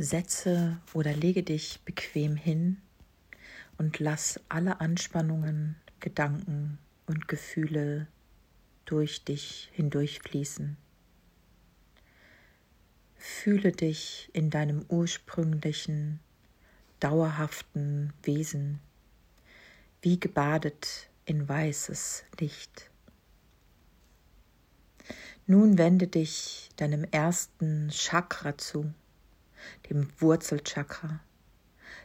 Setze oder lege dich bequem hin und lass alle Anspannungen, Gedanken und Gefühle durch dich hindurchfließen. Fühle dich in deinem ursprünglichen, dauerhaften Wesen, wie gebadet in weißes Licht. Nun wende dich deinem ersten Chakra zu, dem Wurzelchakra,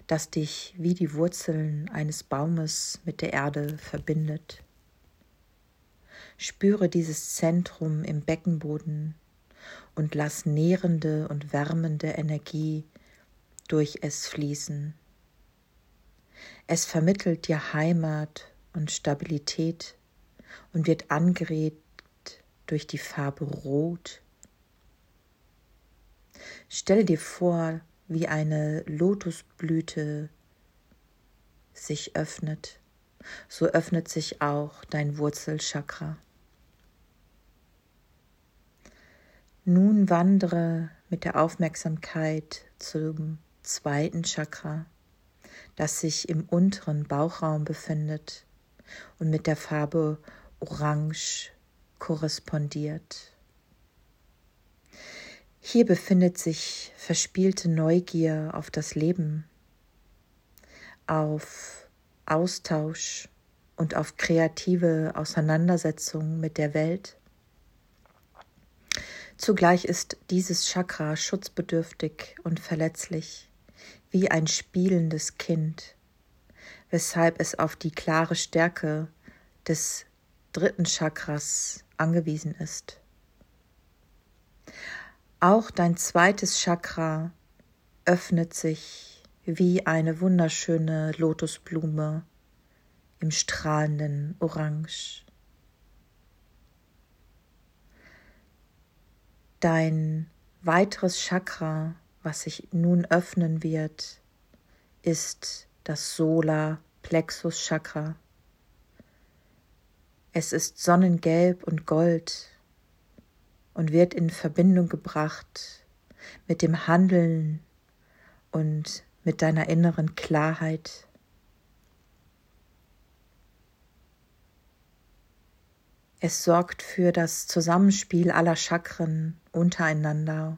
das dich wie die Wurzeln eines Baumes mit der Erde verbindet. Spüre dieses Zentrum im Beckenboden und lass nährende und wärmende Energie durch es fließen. Es vermittelt dir Heimat und Stabilität und wird angeregt durch die Farbe Rot. Stell dir vor, wie eine Lotusblüte sich öffnet, so öffnet sich auch dein Wurzelchakra. Nun wandere mit der Aufmerksamkeit zum zweiten Chakra, das sich im unteren Bauchraum befindet und mit der Farbe Orange korrespondiert. Hier befindet sich verspielte Neugier auf das Leben, auf Austausch und auf kreative Auseinandersetzung mit der Welt. Zugleich ist dieses Chakra schutzbedürftig und verletzlich, wie ein spielendes Kind, weshalb es auf die klare Stärke des dritten Chakras angewiesen ist. Auch dein zweites Chakra öffnet sich wie eine wunderschöne Lotusblume im strahlenden Orange. Dein weiteres Chakra, was sich nun öffnen wird, ist das Solar Plexus Chakra. Es ist sonnengelb und gold und wird in Verbindung gebracht mit dem Handeln und mit deiner inneren Klarheit. Es sorgt für das Zusammenspiel aller Chakren untereinander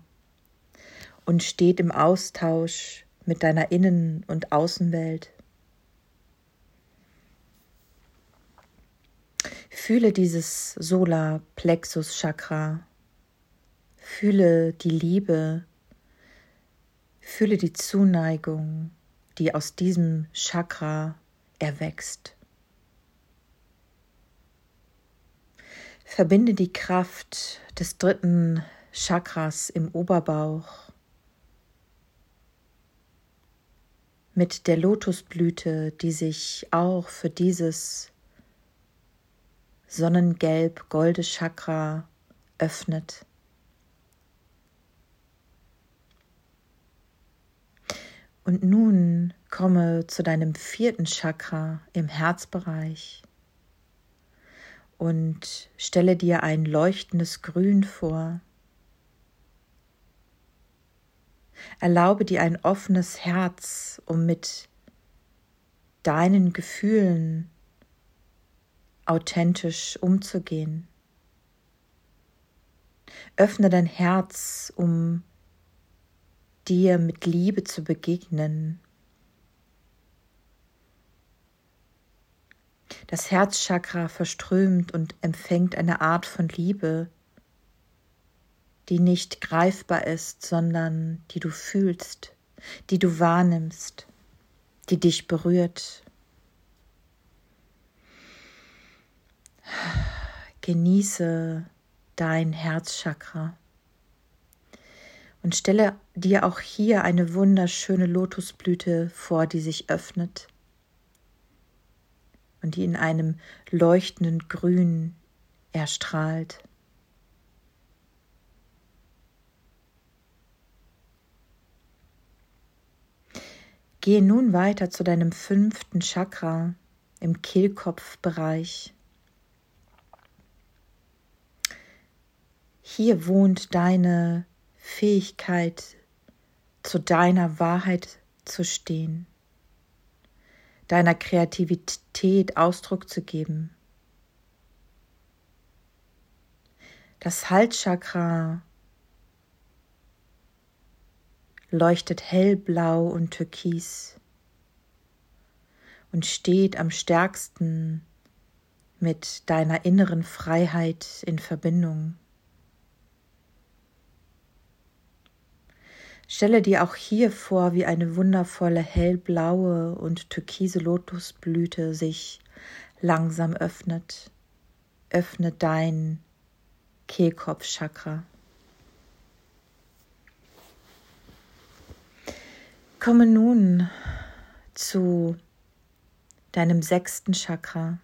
und steht im Austausch mit deiner Innen- und Außenwelt. Fühle dieses Solarplexus-Chakra. Fühle die Liebe. Fühle die Zuneigung, die aus diesem Chakra erwächst. Verbinde die Kraft des dritten Chakras im Oberbauch mit der Lotusblüte, die sich auch für dieses Sonnengelb-golde Chakra öffnet. Und nun komme zu deinem vierten Chakra im Herzbereich und stelle dir ein leuchtendes Grün vor. Erlaube dir ein offenes Herz, um mit deinen Gefühlen authentisch umzugehen. Öffne dein Herz, um dir mit Liebe zu begegnen. Das Herzchakra verströmt und empfängt eine Art von Liebe, die nicht greifbar ist, sondern die du fühlst, die du wahrnimmst, die dich berührt. Genieße dein Herzchakra und stelle dir auch hier eine wunderschöne Lotusblüte vor, die sich öffnet und die in einem leuchtenden Grün erstrahlt. Gehe nun weiter zu deinem fünften Chakra im Kehlkopfbereich. Hier wohnt deine Fähigkeit zu deiner Wahrheit zu stehen, deiner Kreativität Ausdruck zu geben. Das Halschakra leuchtet hellblau und türkis und steht am stärksten mit deiner inneren Freiheit in Verbindung. Stelle dir auch hier vor, wie eine wundervolle hellblaue und türkise Lotusblüte sich langsam öffnet. Öffne dein Kehlkopfchakra. Komme nun zu deinem sechsten Chakra,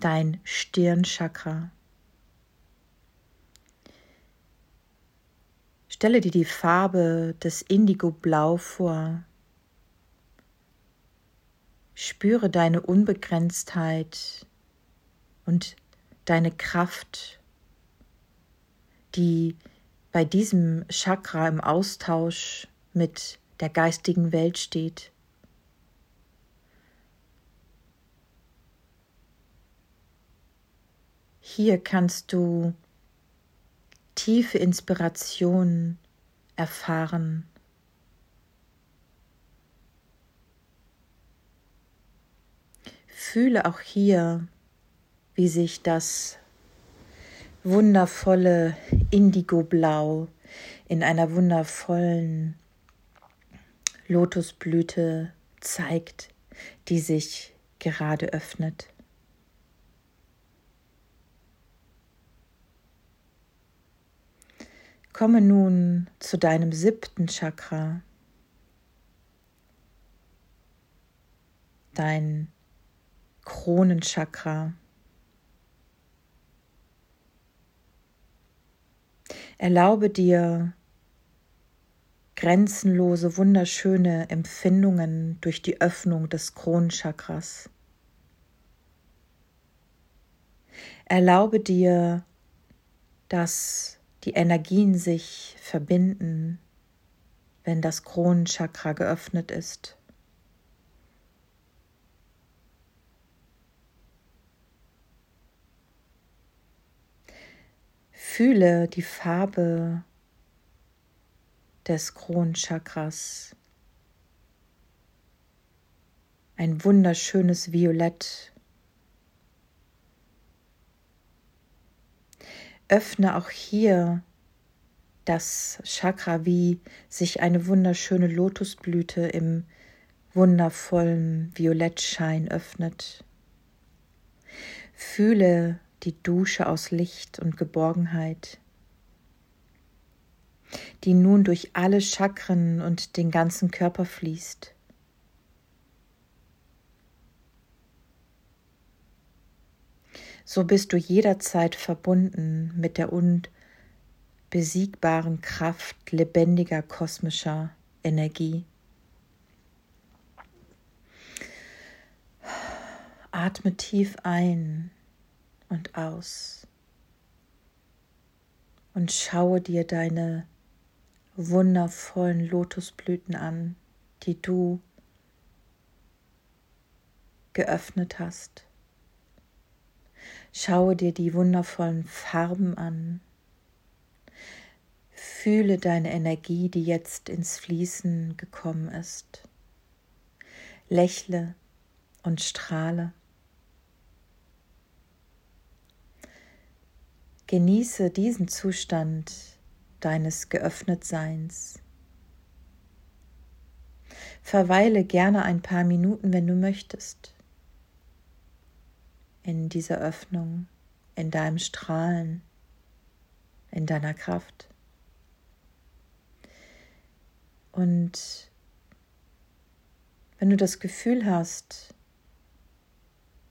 dein Stirnchakra. Stelle dir die Farbe des Indigo-Blau vor. Spüre deine Unbegrenztheit und deine Kraft, die bei diesem Chakra im Austausch mit der geistigen Welt steht. Hier kannst du tiefe Inspiration erfahren. Fühle auch hier, wie sich das wundervolle Indigoblau in einer wundervollen Lotusblüte zeigt, die sich gerade öffnet. Komme nun zu deinem siebten Chakra, dein Kronenchakra. Erlaube dir grenzenlose, wunderschöne Empfindungen durch die Öffnung des Kronenchakras. Erlaube dir, dass die Energien sich verbinden, wenn das Kronenchakra geöffnet ist. Fühle die Farbe des Kronenchakras. Ein wunderschönes Violett öffne auch hier das Chakra, wie sich eine wunderschöne Lotusblüte im wundervollen Violettschein öffnet. Fühle die Dusche aus Licht und Geborgenheit, die nun durch alle Chakren und den ganzen Körper fließt. So bist du jederzeit verbunden mit der unbesiegbaren Kraft lebendiger kosmischer Energie. Atme tief ein und aus und schaue dir deine wundervollen Lotusblüten an, die du geöffnet hast. Schaue dir die wundervollen Farben an. Fühle deine Energie, die jetzt ins Fließen gekommen ist. Lächle und strahle. Genieße diesen Zustand deines Geöffnetseins. Verweile gerne ein paar Minuten, wenn du möchtest in dieser Öffnung, in deinem Strahlen, in deiner Kraft. Und wenn du das Gefühl hast,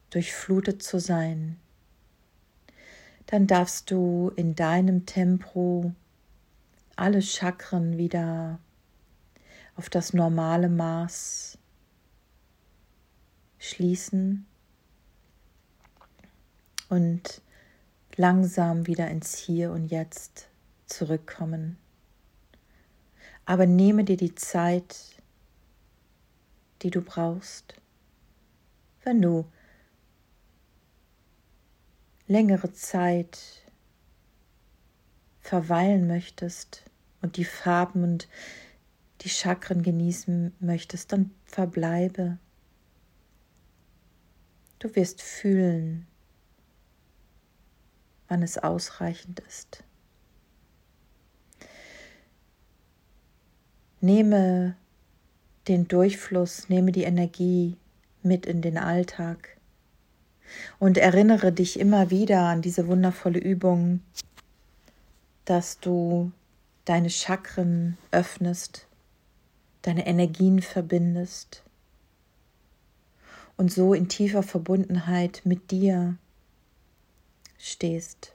durchflutet zu sein, dann darfst du in deinem Tempo alle Chakren wieder auf das normale Maß schließen und langsam wieder ins Hier und Jetzt zurückkommen. Aber nehme dir die Zeit, die du brauchst. Wenn du längere Zeit verweilen möchtest und die Farben und die Chakren genießen möchtest, dann verbleibe. Du wirst fühlen, wann es ausreichend ist. Nehme den Durchfluss, nehme die Energie mit in den Alltag und erinnere dich immer wieder an diese wundervolle Übung, dass du deine Chakren öffnest, deine Energien verbindest und so in tiefer Verbundenheit mit dir stehst.